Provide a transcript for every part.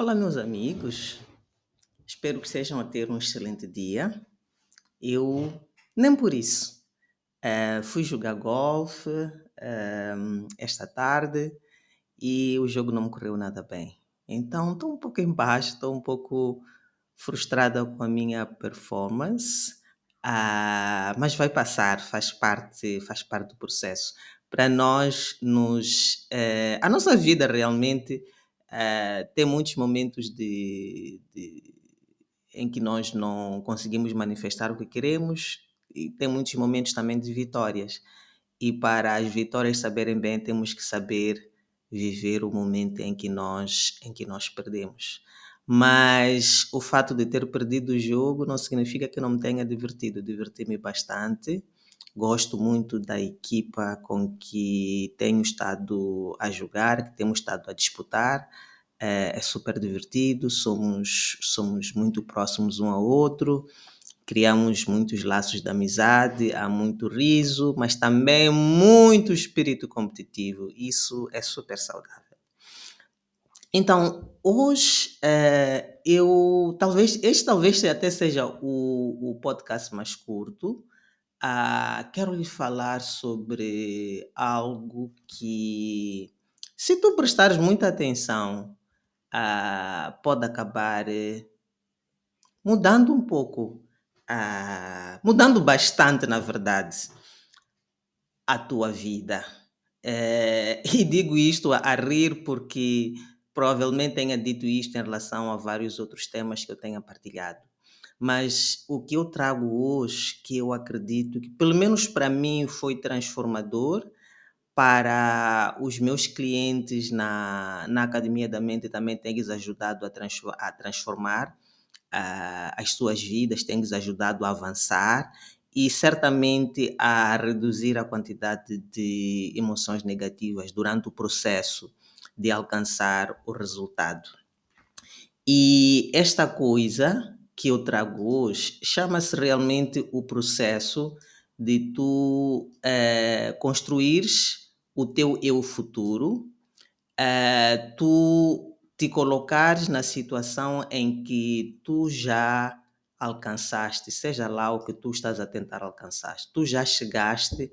Olá, meus amigos. Espero que estejam a ter um excelente dia. Eu, nem por isso, uh, fui jogar golfe uh, esta tarde e o jogo não me correu nada bem. Então, estou um pouco embaixo, estou um pouco frustrada com a minha performance, uh, mas vai passar, faz parte, faz parte do processo. Para nós, nos, a nossa vida realmente Uh, tem muitos momentos de, de, em que nós não conseguimos manifestar o que queremos e tem muitos momentos também de vitórias. E para as vitórias saberem bem, temos que saber viver o momento em que nós em que nós perdemos. Mas o fato de ter perdido o jogo não significa que não me tenha divertido. Diverti-me bastante. Gosto muito da equipa com que tenho estado a jogar, que temos estado a disputar. É, é super divertido, somos, somos muito próximos um ao outro, criamos muitos laços de amizade, há muito riso, mas também muito espírito competitivo. Isso é super saudável. Então, hoje é, eu talvez este talvez até seja o, o podcast mais curto, ah, quero lhe falar sobre algo que, se tu prestares muita atenção, ah, pode acabar eh, mudando um pouco, ah, mudando bastante, na verdade, a tua vida. Eh, e digo isto a, a rir porque provavelmente tenha dito isto em relação a vários outros temas que eu tenha partilhado. Mas o que eu trago hoje, que eu acredito que, pelo menos para mim, foi transformador, para os meus clientes na, na Academia da Mente também tem-lhes ajudado a, trans, a transformar uh, as suas vidas, tem-lhes ajudado a avançar e certamente a reduzir a quantidade de emoções negativas durante o processo de alcançar o resultado. E esta coisa que eu trago hoje chama-se realmente o processo de tu uh, construires o teu eu futuro, uh, tu te colocares na situação em que tu já alcançaste, seja lá o que tu estás a tentar alcançar, tu já chegaste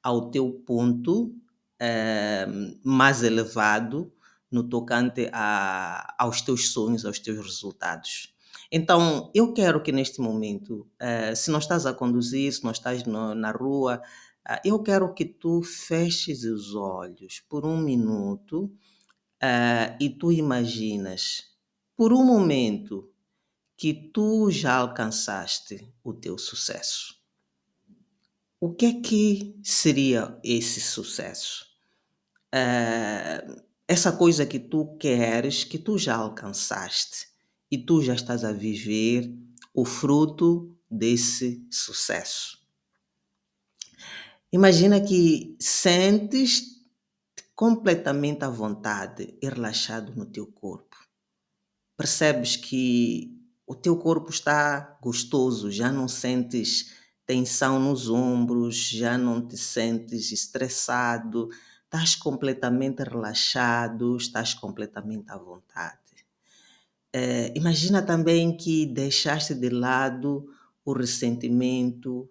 ao teu ponto uh, mais elevado no tocante a, aos teus sonhos, aos teus resultados. Então, eu quero que neste momento, uh, se não estás a conduzir, se não estás no, na rua, uh, eu quero que tu feches os olhos por um minuto uh, e tu imaginas, por um momento, que tu já alcançaste o teu sucesso. O que é que seria esse sucesso? essa coisa que tu queres, que tu já alcançaste e tu já estás a viver o fruto desse sucesso. Imagina que sentes completamente à vontade e relaxado no teu corpo. Percebes que o teu corpo está gostoso, já não sentes tensão nos ombros, já não te sentes estressado, estás completamente relaxado, estás completamente à vontade. Eh, imagina também que deixaste de lado o ressentimento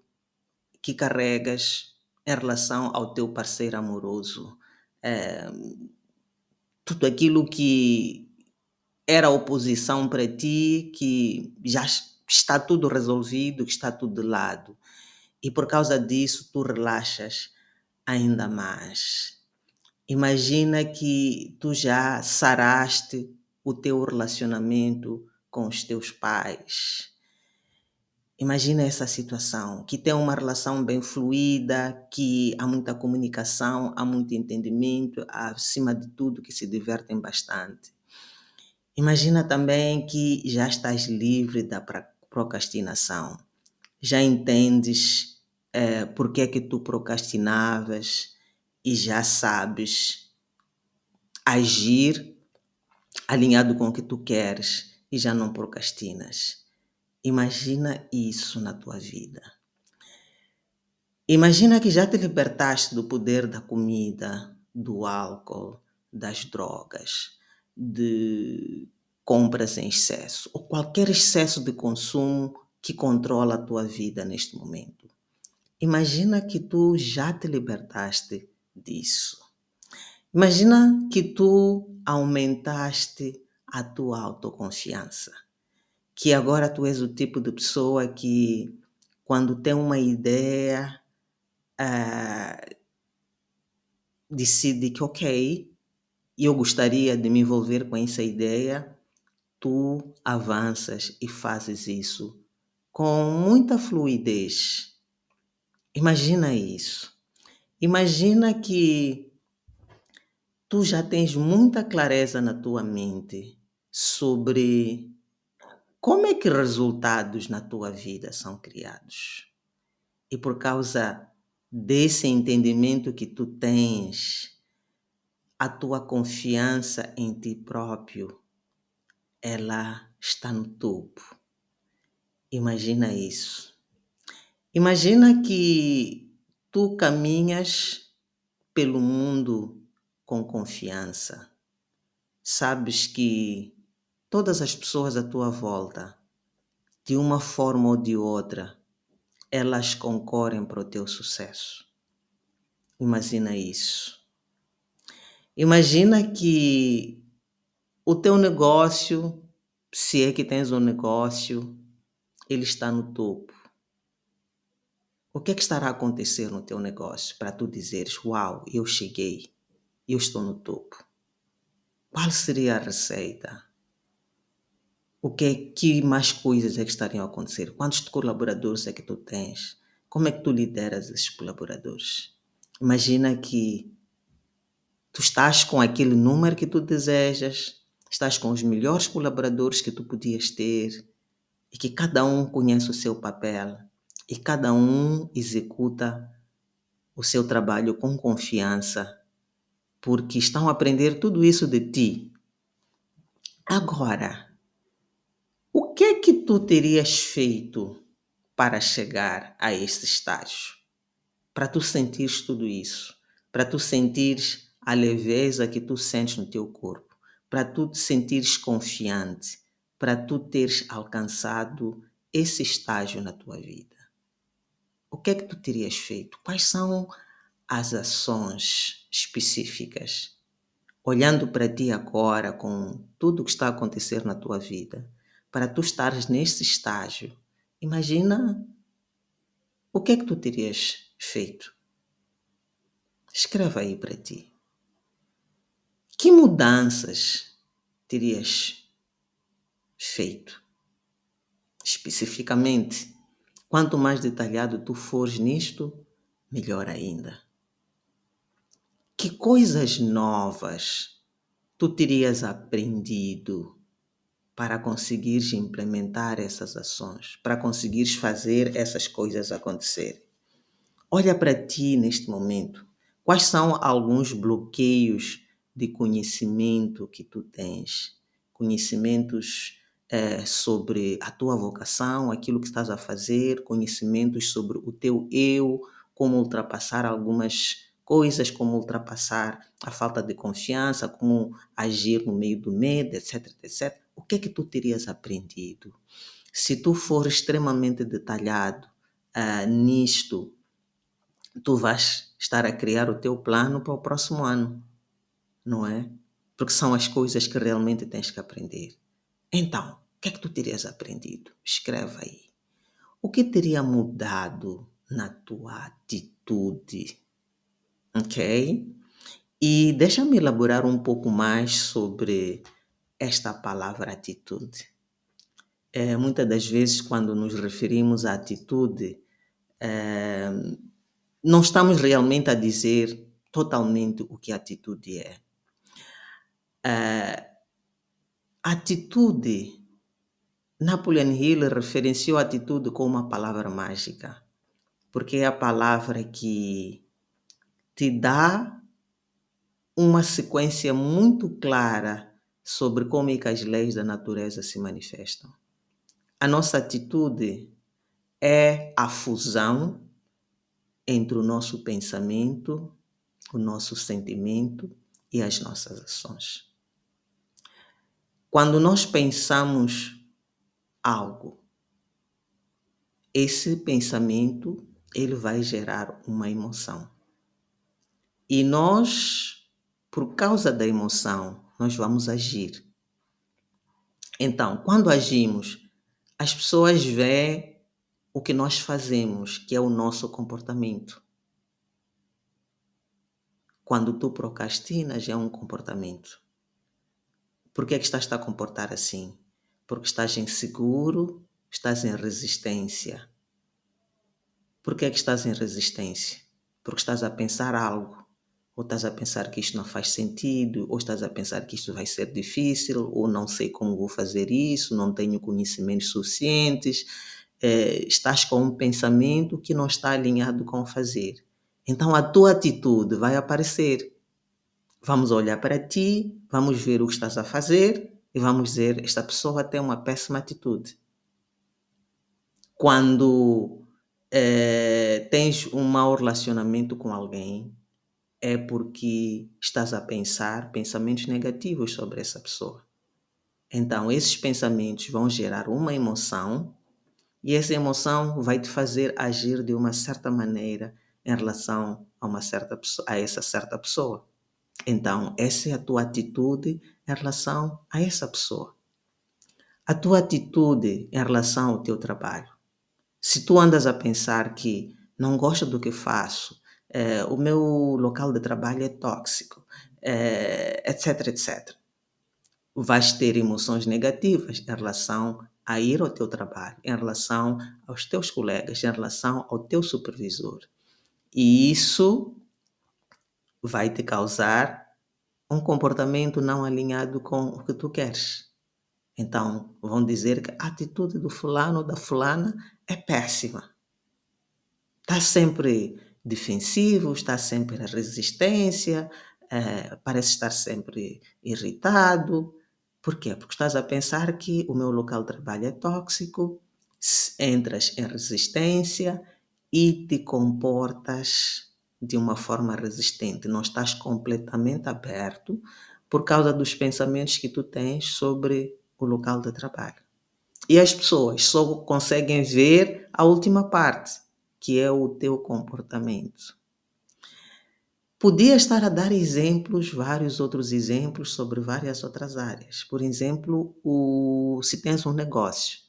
que carregas em relação ao teu parceiro amoroso. Eh, tudo aquilo que era oposição para ti, que já está tudo resolvido, que está tudo de lado. E por causa disso, tu relaxas ainda mais. Imagina que tu já saraste o teu relacionamento com os teus pais. Imagina essa situação, que tem uma relação bem fluida, que há muita comunicação, há muito entendimento, acima de tudo que se divertem bastante. Imagina também que já estás livre da procrastinação. Já entendes é, por que é que tu procrastinavas e já sabes agir alinhado com o que tu queres e já não procrastinas. Imagina isso na tua vida. Imagina que já te libertaste do poder da comida, do álcool, das drogas, de compras em excesso ou qualquer excesso de consumo que controla a tua vida neste momento. Imagina que tu já te libertaste disso. Imagina que tu aumentaste a tua autoconfiança que agora tu és o tipo de pessoa que, quando tem uma ideia, uh, decide que, ok, eu gostaria de me envolver com essa ideia, tu avanças e fazes isso com muita fluidez. Imagina isso. Imagina que tu já tens muita clareza na tua mente sobre como é que resultados na tua vida são criados? E por causa desse entendimento que tu tens, a tua confiança em ti próprio, ela está no topo. Imagina isso. Imagina que tu caminhas pelo mundo com confiança. Sabes que todas as pessoas à tua volta, de uma forma ou de outra, elas concorrem para o teu sucesso. Imagina isso. Imagina que o teu negócio, se é que tens um negócio, ele está no topo. O que é que estará a acontecer no teu negócio para tu dizeres: Uau, eu cheguei, eu estou no topo? Qual seria a receita? o que, é, que mais coisas é que estariam a acontecer? Quantos colaboradores é que tu tens? Como é que tu lideras esses colaboradores? Imagina que tu estás com aquele número que tu desejas, estás com os melhores colaboradores que tu podias ter e que cada um conhece o seu papel e cada um executa o seu trabalho com confiança, porque estão a aprender tudo isso de ti. Agora, o que é que tu terias feito para chegar a este estágio? Para tu sentires tudo isso, para tu sentires a leveza que tu sentes no teu corpo, para tu te sentires confiante, para tu teres alcançado esse estágio na tua vida. O que é que tu terias feito? Quais são as ações específicas? Olhando para ti agora, com tudo o que está a acontecer na tua vida, para tu estares nesse estágio, imagina o que é que tu terias feito. Escreva aí para ti. Que mudanças terias feito? Especificamente, quanto mais detalhado tu fores nisto, melhor ainda. Que coisas novas tu terias aprendido para conseguires implementar essas ações, para conseguires fazer essas coisas acontecer. Olha para ti neste momento. Quais são alguns bloqueios de conhecimento que tu tens? Conhecimentos é, sobre a tua vocação, aquilo que estás a fazer, conhecimentos sobre o teu eu, como ultrapassar algumas coisas, como ultrapassar a falta de confiança, como agir no meio do medo, etc, etc o que é que tu terias aprendido? Se tu for extremamente detalhado uh, nisto, tu vais estar a criar o teu plano para o próximo ano, não é? Porque são as coisas que realmente tens que aprender. Então, o que é que tu terias aprendido? Escreva aí. O que teria mudado na tua atitude? Ok? E deixa-me elaborar um pouco mais sobre esta palavra atitude. é, muitas das vezes, quando nos referimos à atitude, é, não estamos realmente a dizer totalmente o que a atitude é. é atitude, Napoleon Hill referenciou a atitude como uma palavra mágica, porque é a palavra que te dá uma sequência muito clara sobre como é que as leis da natureza se manifestam. A nossa atitude é a fusão entre o nosso pensamento, o nosso sentimento e as nossas ações. Quando nós pensamos algo, esse pensamento ele vai gerar uma emoção. E nós, por causa da emoção, nós vamos agir. Então, quando agimos as pessoas veem o que nós fazemos, que é o nosso comportamento. Quando tu procrastinas, é um comportamento. Por que, é que estás a comportar assim? Porque estás inseguro, estás em resistência. Por que, é que estás em resistência? Porque estás a pensar algo ou estás a pensar que isto não faz sentido, ou estás a pensar que isto vai ser difícil, ou não sei como vou fazer isso, não tenho conhecimentos suficientes, é, estás com um pensamento que não está alinhado com o fazer. Então a tua atitude vai aparecer. Vamos olhar para ti, vamos ver o que estás a fazer e vamos dizer: esta pessoa tem uma péssima atitude. Quando é, tens um mau relacionamento com alguém, é porque estás a pensar pensamentos negativos sobre essa pessoa. Então, esses pensamentos vão gerar uma emoção e essa emoção vai te fazer agir de uma certa maneira em relação a uma certa a essa certa pessoa. Então, essa é a tua atitude em relação a essa pessoa. A tua atitude em relação ao teu trabalho. Se tu andas a pensar que não gosto do que faço, é, o meu local de trabalho é tóxico, é, etc, etc. Vais ter emoções negativas em relação a ir ao teu trabalho, em relação aos teus colegas, em relação ao teu supervisor. E isso vai te causar um comportamento não alinhado com o que tu queres. Então, vão dizer que a atitude do fulano ou da fulana é péssima. Está sempre defensivo, está sempre na resistência, é, parece estar sempre irritado. Por quê? Porque estás a pensar que o meu local de trabalho é tóxico, entras em resistência e te comportas de uma forma resistente, não estás completamente aberto por causa dos pensamentos que tu tens sobre o local de trabalho. E as pessoas só conseguem ver a última parte, que é o teu comportamento. Podia estar a dar exemplos, vários outros exemplos sobre várias outras áreas. Por exemplo, o, se tens um negócio,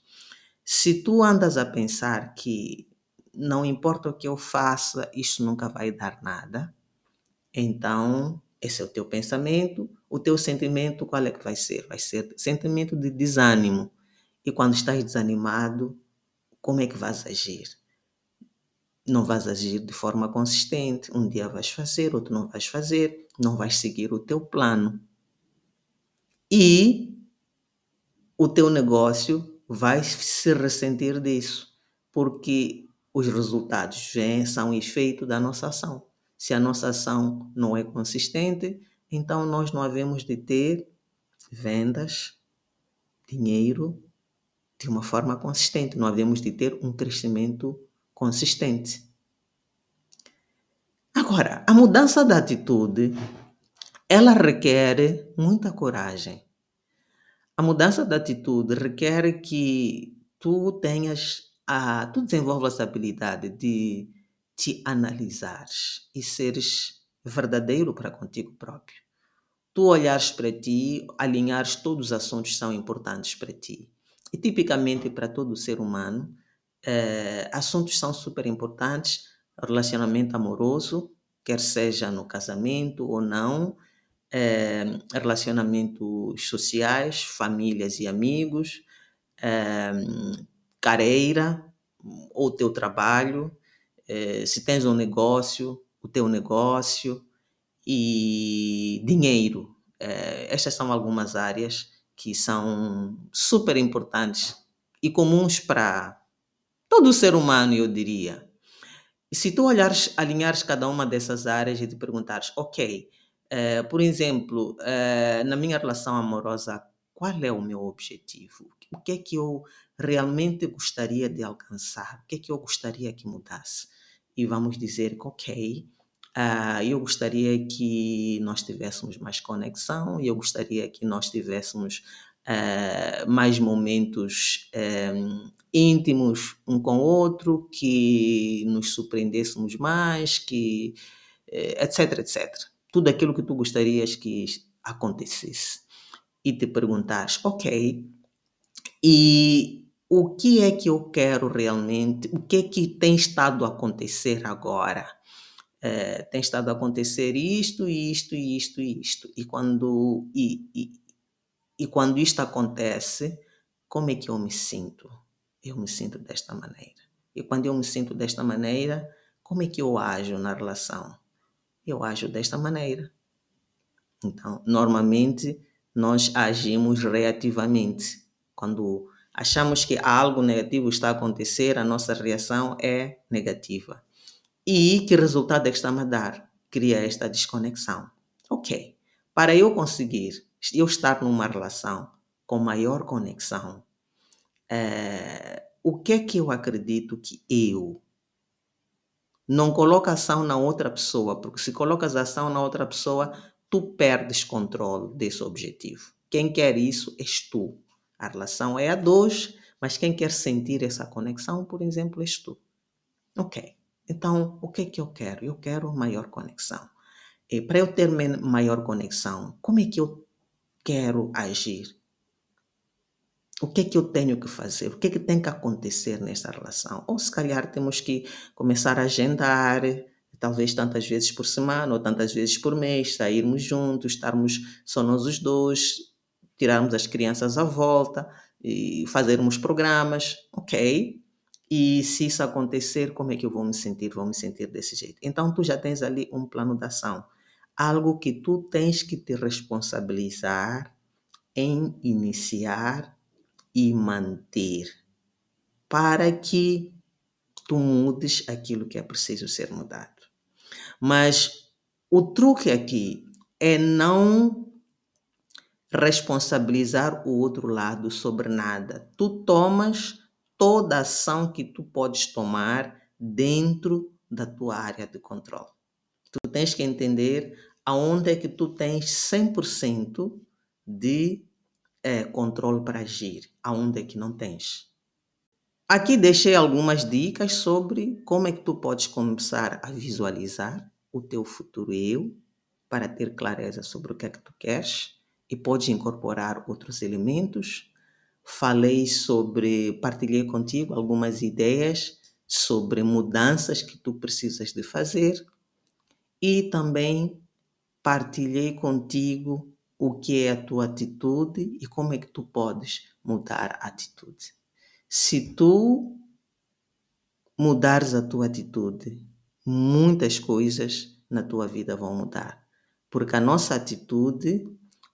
se tu andas a pensar que não importa o que eu faça, isso nunca vai dar nada, então esse é o teu pensamento, o teu sentimento qual é que vai ser? Vai ser sentimento de desânimo. E quando estás desanimado, como é que vais agir? Não vais agir de forma consistente. Um dia vais fazer, outro não vais fazer, não vais seguir o teu plano. E o teu negócio vai se ressentir disso, porque os resultados vêm, são efeito da nossa ação. Se a nossa ação não é consistente, então nós não havemos de ter vendas, dinheiro de uma forma consistente, não havemos de ter um crescimento consistente. Agora, a mudança da atitude, ela requer muita coragem. A mudança da atitude requer que tu tenhas a, tu desenvolvas a habilidade de te analisares e seres verdadeiro para contigo próprio. Tu olhares para ti, alinhares todos os assuntos que são importantes para ti. E tipicamente para todo ser humano, eh, assuntos são super importantes, relacionamento amoroso, quer seja no casamento ou não, eh, relacionamentos sociais, famílias e amigos, uh, carreira, ou teu trabalho, uh, se tens um negócio, o teu negócio. E dinheiro. Uh, estas são algumas áreas que são super importantes e comuns para todo ser humano, eu diria. E se tu olhares, alinhares cada uma dessas áreas e te perguntares, ok, uh, por exemplo, uh, na minha relação amorosa, qual é o meu objetivo? O que é que eu realmente gostaria de alcançar? O que é que eu gostaria que mudasse? E vamos dizer que, ok, uh, eu gostaria que nós tivéssemos mais conexão, eu gostaria que nós tivéssemos uh, mais momentos um, íntimos um com o outro, que nos surpreendêssemos mais, que uh, etc, etc. Tudo aquilo que tu gostarias que acontecesse. E te perguntares, ok, e o que é que eu quero realmente? O que é que tem estado a acontecer agora? Uh, tem estado a acontecer isto, isto, isto, isto. E quando e, e, e quando isto acontece, como é que eu me sinto? Eu me sinto desta maneira. E quando eu me sinto desta maneira, como é que eu ajo na relação? Eu ajo desta maneira. Então, normalmente, nós agimos reativamente. Quando achamos que algo negativo está a acontecer, a nossa reação é negativa. E que resultado é que está a dar? Cria esta desconexão. Ok. Para eu conseguir eu estar numa relação com maior conexão, é, o que é que eu acredito que eu não coloca ação na outra pessoa, porque se colocas ação na outra pessoa, tu perdes controle desse objetivo. Quem quer isso és tu. A relação é a dois, mas quem quer sentir essa conexão, por exemplo, és tu. Ok. Então, o que é que eu quero? Eu quero maior conexão. E para eu ter maior conexão, como é que eu quero agir? O que é que eu tenho que fazer? O que é que tem que acontecer nessa relação? Ou se calhar temos que começar a agendar, talvez tantas vezes por semana ou tantas vezes por mês, sairmos juntos, estarmos só nós os dois, tirarmos as crianças à volta e fazermos programas, ok? E se isso acontecer, como é que eu vou me sentir? Vou me sentir desse jeito. Então tu já tens ali um plano de ação algo que tu tens que te responsabilizar em iniciar e manter para que tu mudes aquilo que é preciso ser mudado. Mas o truque aqui é não responsabilizar o outro lado sobre nada. Tu tomas toda a ação que tu podes tomar dentro da tua área de controle. Tu tens que entender aonde é que tu tens 100% de é, controle para agir, aonde é que não tens. Aqui deixei algumas dicas sobre como é que tu podes começar a visualizar o teu futuro eu para ter clareza sobre o que é que tu queres e podes incorporar outros elementos. Falei sobre, partilhei contigo algumas ideias sobre mudanças que tu precisas de fazer e também partilhei contigo o que é a tua atitude e como é que tu podes mudar a atitude. Se tu mudares a tua atitude, muitas coisas na tua vida vão mudar, porque a nossa atitude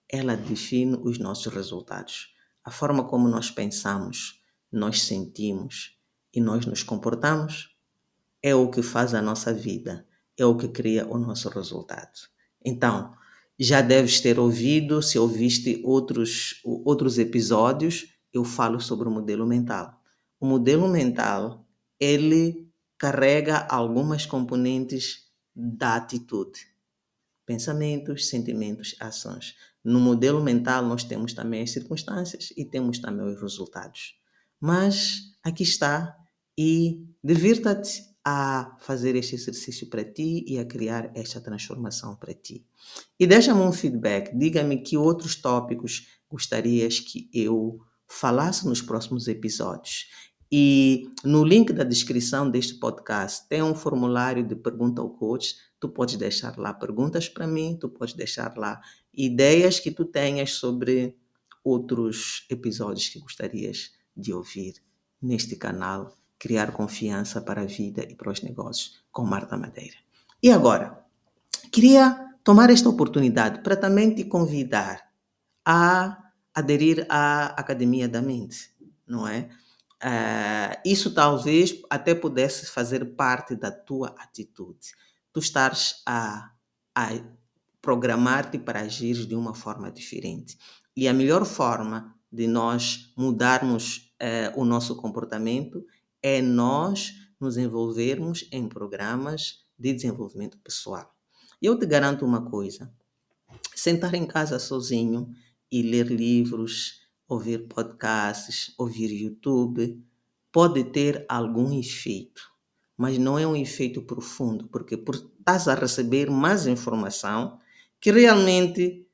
ela define os nossos resultados. A forma como nós pensamos, nós sentimos e nós nos comportamos é o que faz a nossa vida é o que cria o nosso resultado. Então, já deves ter ouvido, se ouviste outros, outros episódios, eu falo sobre o modelo mental. O modelo mental, ele carrega algumas componentes da atitude. Pensamentos, sentimentos, ações. No modelo mental, nós temos também as circunstâncias e temos também os resultados. Mas aqui está e divirta-te a fazer este exercício para ti e a criar esta transformação para ti. E deixa-me um feedback, diga-me que outros tópicos gostarias que eu falasse nos próximos episódios. E no link da descrição deste podcast tem um formulário de pergunta ao coach. Tu podes deixar lá perguntas para mim, tu podes deixar lá ideias que tu tenhas sobre outros episódios que gostarias de ouvir neste canal Criar Confiança para a Vida e para os Negócios com Marta Madeira. E agora, queria tomar esta oportunidade para também te convidar a aderir à Academia da Mente, não é? Uh, isso talvez até pudesse fazer parte da tua atitude. Tu estares a, a programar-te para agir de uma forma diferente. E a melhor forma de nós mudarmos uh, o nosso comportamento é nós nos envolvermos em programas de desenvolvimento pessoal. Eu te garanto uma coisa: sentar em casa sozinho e ler livros, ouvir podcasts, ouvir YouTube, pode ter algum efeito, mas não é um efeito profundo, porque por, estás a receber mais informação que realmente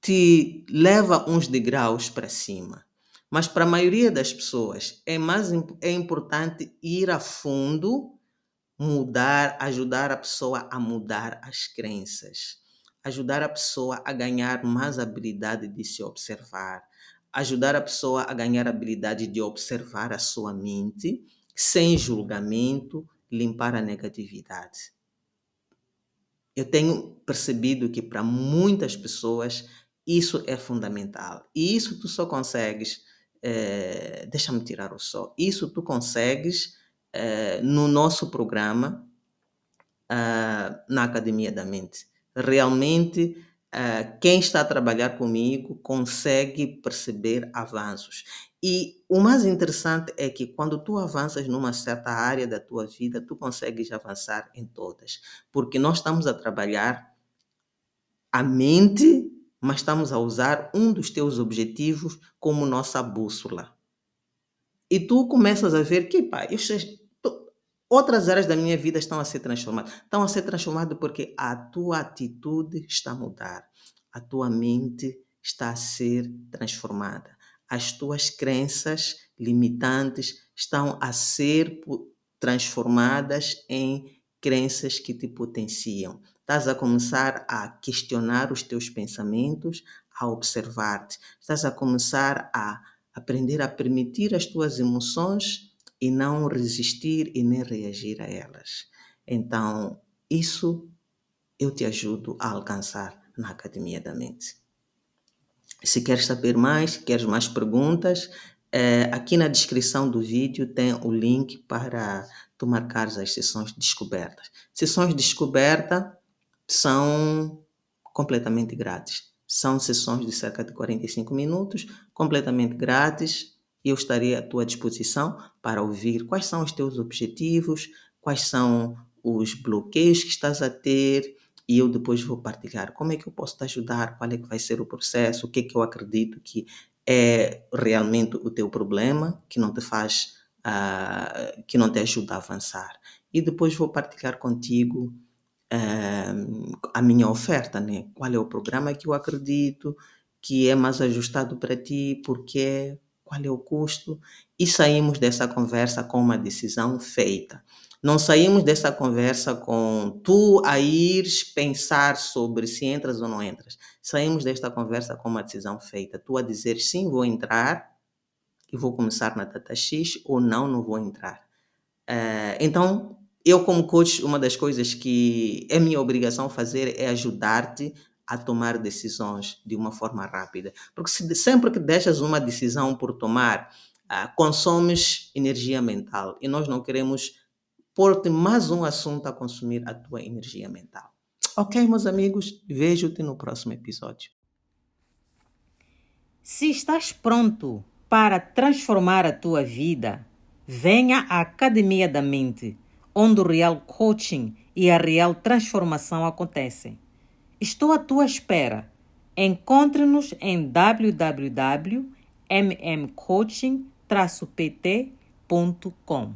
te leva uns degraus para cima. Mas para a maioria das pessoas é mais é importante ir a fundo, mudar, ajudar a pessoa a mudar as crenças, ajudar a pessoa a ganhar mais habilidade de se observar, ajudar a pessoa a ganhar habilidade de observar a sua mente sem julgamento, limpar a negatividade. Eu tenho percebido que para muitas pessoas isso é fundamental. E isso tu só consegues, é, deixa-me tirar o sol, isso tu consegues é, no nosso programa uh, na Academia da Mente. Realmente uh, quem está a trabalhar comigo consegue perceber avanços. E o mais interessante é que quando tu avanças numa certa área da tua vida, tu consegues avançar em todas. Porque nós estamos a trabalhar a mente, mas estamos a usar um dos teus objetivos como nossa bússola. E tu começas a ver que, pá, outras áreas da minha vida estão a ser transformadas. Estão a ser transformadas porque a tua atitude está a mudar, a tua mente está a ser transformada, as tuas crenças limitantes estão a ser transformadas em crenças que te potenciam. Estás a começar a questionar os teus pensamentos, a observar-te. Estás a começar a aprender a permitir as tuas emoções e não resistir e nem reagir a elas. Então, isso eu te ajudo a alcançar na Academia da Mente. Se queres saber mais, queres mais perguntas, é, aqui na descrição do vídeo tem o link para tu marcares as sessões descobertas. Sessões descoberta são completamente grátis. São sessões de cerca de 45 minutos, completamente grátis, eu estarei à tua disposição para ouvir quais são os teus objetivos, quais são os bloqueios que estás a ter e eu depois vou partilhar como é que eu posso te ajudar, qual é que vai ser o processo, o que é que eu acredito que é realmente o teu problema, que não te faz, uh, que não te ajuda a avançar. E depois vou partilhar contigo a minha oferta, né? Qual é o programa que eu acredito que é mais ajustado para ti, porque qual é o custo, e saímos dessa conversa com uma decisão feita. Não saímos dessa conversa com tu a ires pensar sobre se entras ou não entras. Saímos desta conversa com uma decisão feita. Tu a dizer sim, vou entrar e vou começar na data X ou não, não vou entrar. Uh, então, eu como coach, uma das coisas que é minha obrigação fazer é ajudar-te a tomar decisões de uma forma rápida. Porque se, sempre que deixas uma decisão por tomar, uh, consomes energia mental e nós não queremos pôr-te mais um assunto a consumir a tua energia mental. Ok, meus amigos? Vejo-te no próximo episódio. Se estás pronto para transformar a tua vida, venha à Academia da Mente, onde o real coaching e a real transformação acontecem. Estou à tua espera. Encontre-nos em www.mmcoaching-pt.com.